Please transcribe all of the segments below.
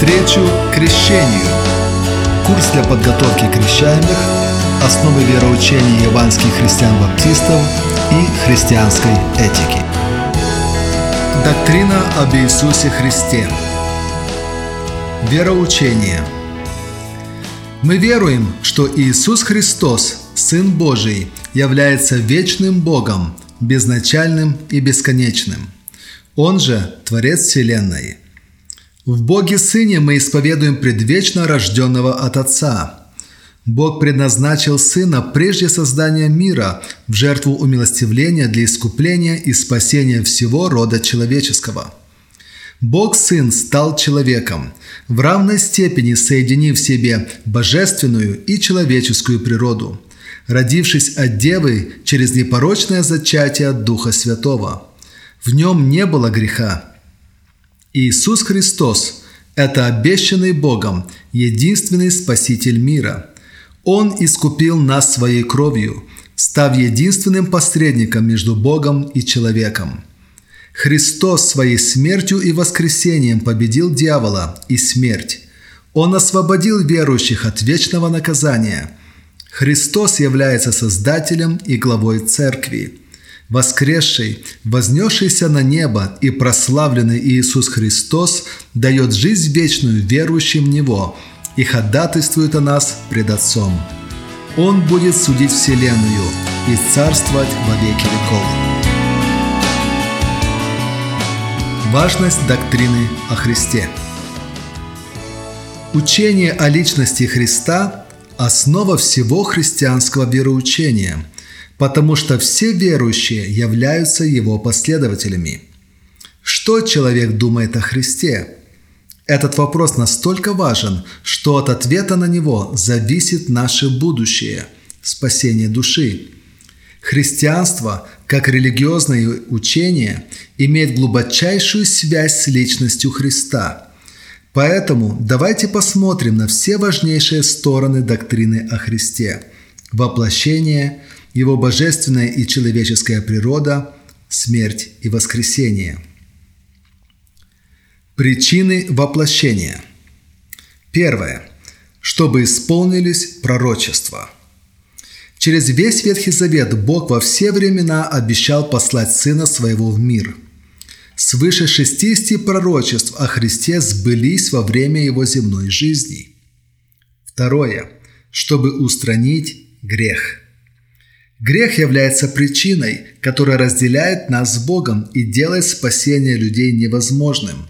Навстречу крещению. Курс для подготовки крещаемых, основы вероучения яванских христиан-баптистов и христианской этики. Доктрина об Иисусе Христе. Вероучение. Мы веруем, что Иисус Христос, Сын Божий, является вечным Богом, безначальным и бесконечным. Он же Творец Вселенной. В Боге Сыне мы исповедуем предвечно рожденного от Отца. Бог предназначил Сына прежде создания мира в жертву умилостивления для искупления и спасения всего рода человеческого. Бог Сын стал человеком, в равной степени соединив в себе божественную и человеческую природу, родившись от Девы через непорочное зачатие Духа Святого. В нем не было греха – Иисус Христос – это обещанный Богом, единственный Спаситель мира. Он искупил нас своей кровью, став единственным посредником между Богом и человеком. Христос своей смертью и воскресением победил дьявола и смерть. Он освободил верующих от вечного наказания. Христос является Создателем и главой Церкви воскресший, вознесшийся на небо и прославленный Иисус Христос дает жизнь вечную верующим в Него и ходатайствует о нас пред Отцом. Он будет судить Вселенную и царствовать во веки веков. Важность доктрины о Христе Учение о личности Христа – основа всего христианского вероучения – потому что все верующие являются его последователями. Что человек думает о Христе? Этот вопрос настолько важен, что от ответа на него зависит наше будущее – спасение души. Христианство, как религиозное учение, имеет глубочайшую связь с личностью Христа. Поэтому давайте посмотрим на все важнейшие стороны доктрины о Христе – воплощение – его божественная и человеческая природа, смерть и воскресение. Причины воплощения. Первое. Чтобы исполнились пророчества. Через весь Ветхий Завет Бог во все времена обещал послать Сына Своего в мир. Свыше 60 пророчеств о Христе сбылись во время Его земной жизни. Второе. Чтобы устранить грех – Грех является причиной, которая разделяет нас с Богом и делает спасение людей невозможным.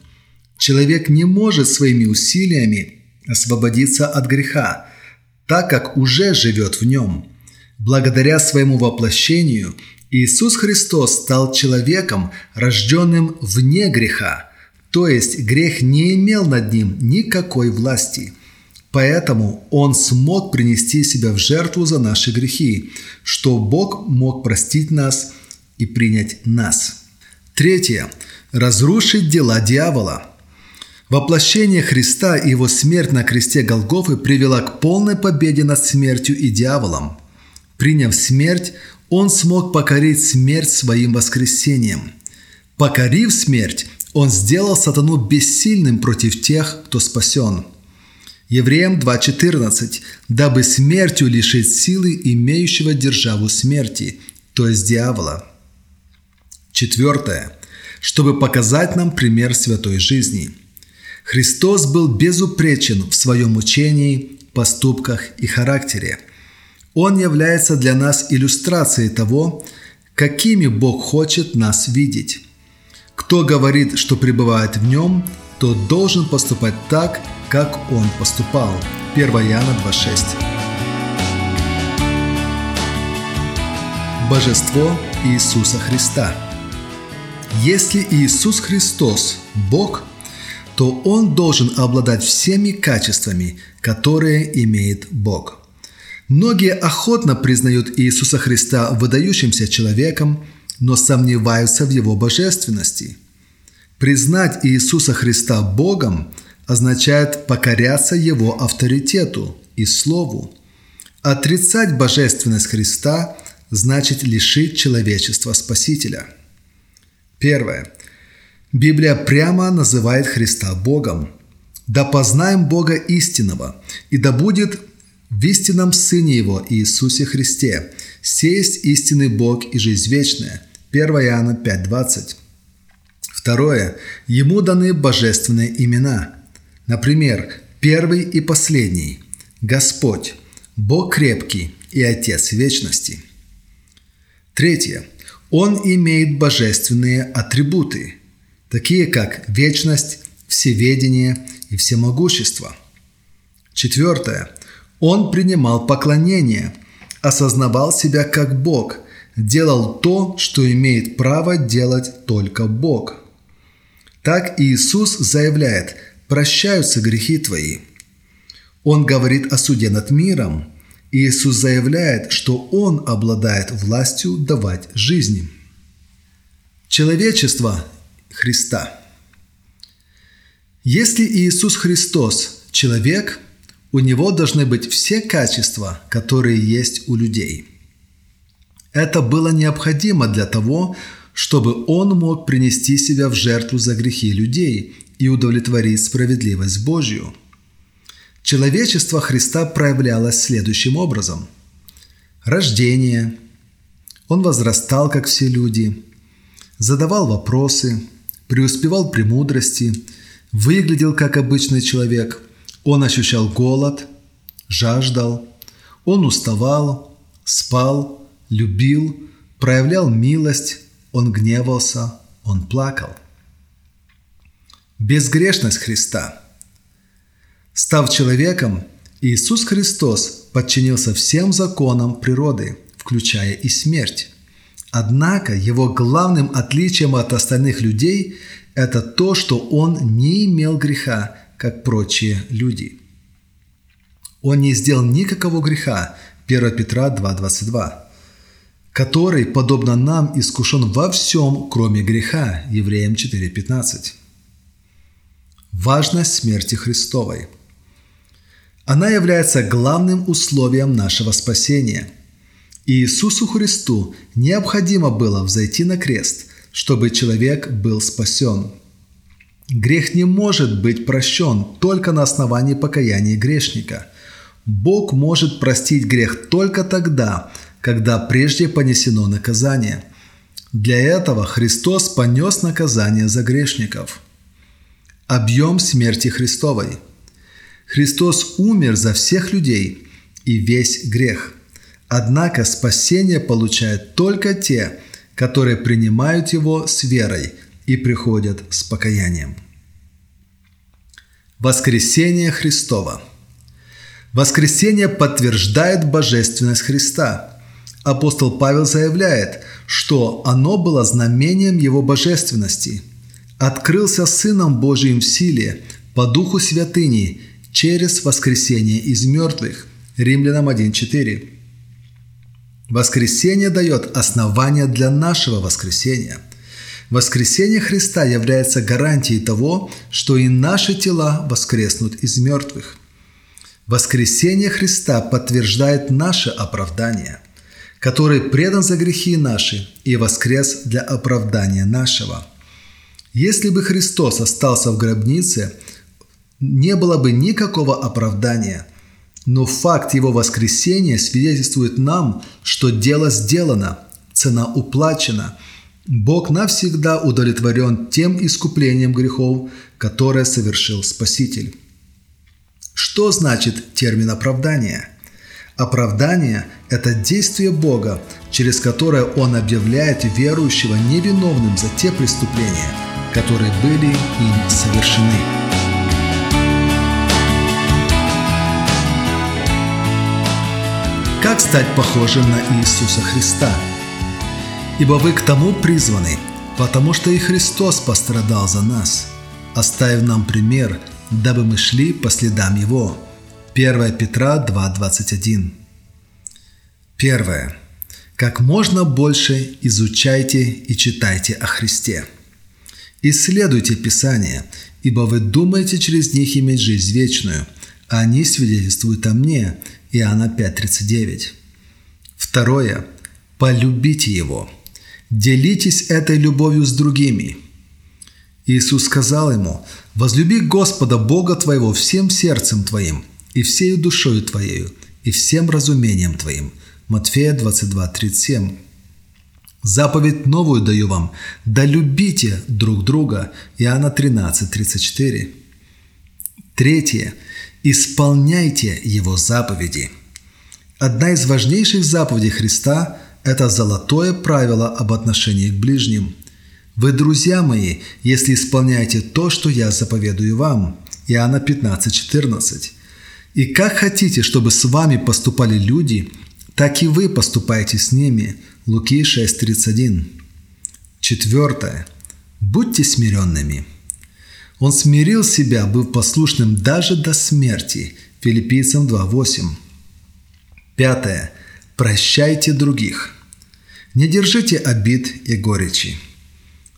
Человек не может своими усилиями освободиться от греха, так как уже живет в нем. Благодаря своему воплощению Иисус Христос стал человеком, рожденным вне греха, то есть грех не имел над ним никакой власти – Поэтому Он смог принести себя в жертву за наши грехи, что Бог мог простить нас и принять нас. Третье. Разрушить дела дьявола. Воплощение Христа и его смерть на кресте Голгофы привела к полной победе над смертью и дьяволом. Приняв смерть, он смог покорить смерть своим воскресением. Покорив смерть, он сделал сатану бессильным против тех, кто спасен – Евреям 2.14. «Дабы смертью лишить силы имеющего державу смерти, то есть дьявола». Четвертое. Чтобы показать нам пример святой жизни. Христос был безупречен в своем учении, поступках и характере. Он является для нас иллюстрацией того, какими Бог хочет нас видеть. Кто говорит, что пребывает в нем, тот должен поступать так, как он поступал. 1 Иоанна 2.6 Божество Иисуса Христа Если Иисус Христос – Бог, то Он должен обладать всеми качествами, которые имеет Бог. Многие охотно признают Иисуса Христа выдающимся человеком, но сомневаются в Его божественности. Признать Иисуса Христа Богом – означает покоряться Его авторитету и Слову. Отрицать божественность Христа значит лишить человечества Спасителя. Первое. Библия прямо называет Христа Богом. Да познаем Бога истинного, и да будет в истинном Сыне Его Иисусе Христе. Сесть истинный Бог и жизнь вечная. 1 Иоанна 5.20. Второе. Ему даны божественные имена. Например, первый и последний – Господь, Бог крепкий и Отец вечности. Третье. Он имеет божественные атрибуты, такие как вечность, всеведение и всемогущество. Четвертое. Он принимал поклонение, осознавал себя как Бог, делал то, что имеет право делать только Бог. Так Иисус заявляет «прощаются грехи твои». Он говорит о суде над миром. Иисус заявляет, что Он обладает властью давать жизни. Человечество Христа. Если Иисус Христос – человек – у него должны быть все качества, которые есть у людей. Это было необходимо для того, чтобы он мог принести себя в жертву за грехи людей и удовлетворить справедливость Божью. Человечество Христа проявлялось следующим образом. Рождение. Он возрастал, как все люди, задавал вопросы, преуспевал в премудрости, выглядел как обычный человек – он ощущал голод, жаждал, он уставал, спал, любил, проявлял милость, он гневался, он плакал. Безгрешность Христа. Став человеком, Иисус Христос подчинился всем законам природы, включая и смерть. Однако его главным отличием от остальных людей – это то, что он не имел греха как прочие люди. Он не сделал никакого греха, 1 Петра 2.22, который, подобно нам, искушен во всем, кроме греха, Евреям 4.15. Важность смерти Христовой. Она является главным условием нашего спасения. Иисусу Христу необходимо было взойти на крест, чтобы человек был спасен – Грех не может быть прощен только на основании покаяния грешника. Бог может простить грех только тогда, когда прежде понесено наказание. Для этого Христос понес наказание за грешников. Объем смерти Христовой. Христос умер за всех людей и весь грех. Однако спасение получают только те, которые принимают его с верой – и приходят с покаянием. Воскресение Христова. Воскресение подтверждает божественность Христа. Апостол Павел заявляет, что оно было знамением Его божественности. Открылся Сыном Божиим в силе, по Духу Святыни, через воскресение из мертвых. Римлянам 1.4. Воскресение дает основание для нашего воскресения – Воскресение Христа является гарантией того, что и наши тела воскреснут из мертвых. Воскресение Христа подтверждает наше оправдание, который предан за грехи наши и воскрес для оправдания нашего. Если бы Христос остался в гробнице, не было бы никакого оправдания. Но факт Его воскресения свидетельствует нам, что дело сделано, цена уплачена – Бог навсегда удовлетворен тем искуплением грехов, которое совершил Спаситель. Что значит термин оправдание? Оправдание – это действие Бога, через которое Он объявляет верующего невиновным за те преступления, которые были им совершены. Как стать похожим на Иисуса Христа – Ибо вы к тому призваны, потому что и Христос пострадал за нас, оставив нам пример, дабы мы шли по следам Его. 1 Петра 2.21 Первое. Как можно больше изучайте и читайте о Христе. Исследуйте Писание, ибо вы думаете через них иметь жизнь вечную, а они свидетельствуют о мне. Иоанна 5.39 Второе. Полюбите Его – Делитесь этой любовью с другими. Иисус сказал ему, «Возлюби Господа Бога твоего всем сердцем твоим, и всею душою твоею, и всем разумением твоим». Матфея 22, 37. Заповедь новую даю вам, да любите друг друга. Иоанна 13, 34. Третье. Исполняйте Его заповеди. Одна из важнейших заповедей Христа – это золотое правило об отношении к ближним. Вы, друзья мои, если исполняете то, что я заповедую вам. Иоанна 15, 14. И как хотите, чтобы с вами поступали люди, так и вы поступайте с ними – Луки 6.31. Четвертое. Будьте смиренными. Он смирил себя, быв послушным даже до смерти. Филиппийцам 2.8. Пятое. Прощайте других. Не держите обид и горечи.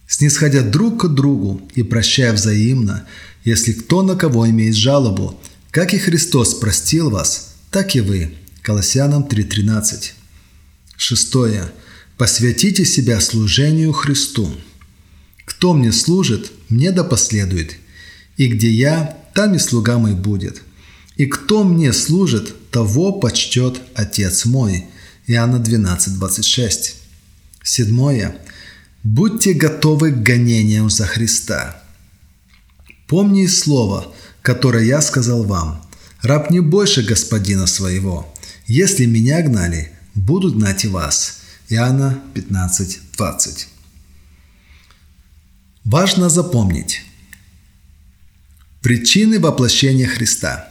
Снисходя друг к другу и прощая взаимно, если кто на кого имеет жалобу, как и Христос простил вас, так и вы. Колоссянам 3.13. Шестое. Посвятите себя служению Христу. Кто мне служит, мне да последует. И где я, там и слуга мой будет. И кто мне служит, того почтет Отец мой. Иоанна 12, 26. Седьмое. Будьте готовы к гонениям за Христа. Помни слово, которое я сказал вам. Раб не больше господина своего. Если меня гнали, будут гнать и вас. Иоанна 15:20. Важно запомнить причины воплощения Христа.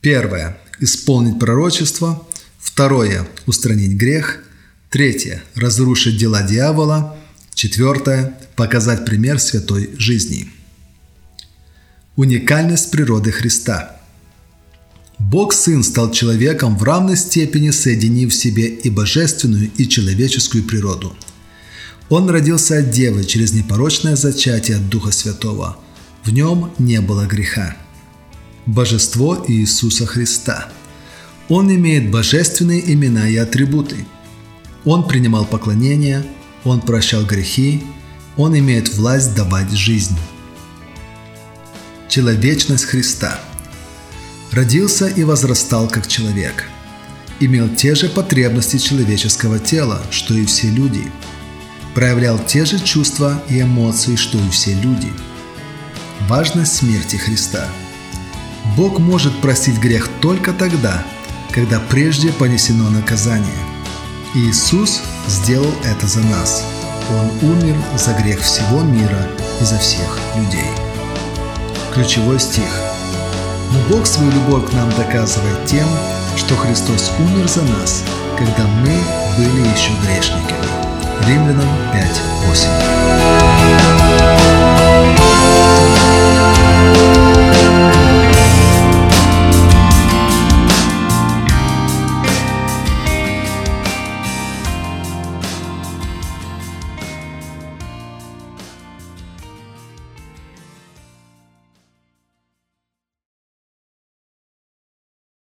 Первое – исполнить пророчество. Второе – устранить грех. Третье – разрушить дела дьявола. Четвертое – показать пример святой жизни. Уникальность природы Христа – Бог Сын стал человеком в равной степени, соединив в себе и божественную, и человеческую природу. Он родился от Девы через непорочное зачатие от Духа Святого. В нем не было греха. Божество Иисуса Христа. Он имеет божественные имена и атрибуты. Он принимал поклонение, Он прощал грехи, Он имеет власть давать жизнь. Человечность Христа – родился и возрастал как человек. Имел те же потребности человеческого тела, что и все люди. Проявлял те же чувства и эмоции, что и все люди. Важность смерти Христа. Бог может простить грех только тогда, когда прежде понесено наказание. Иисус сделал это за нас. Он умер за грех всего мира и за всех людей. Ключевой стих – но Бог свою любовь к нам доказывает тем, что Христос умер за нас, когда мы были еще грешниками. Римлянам 5.8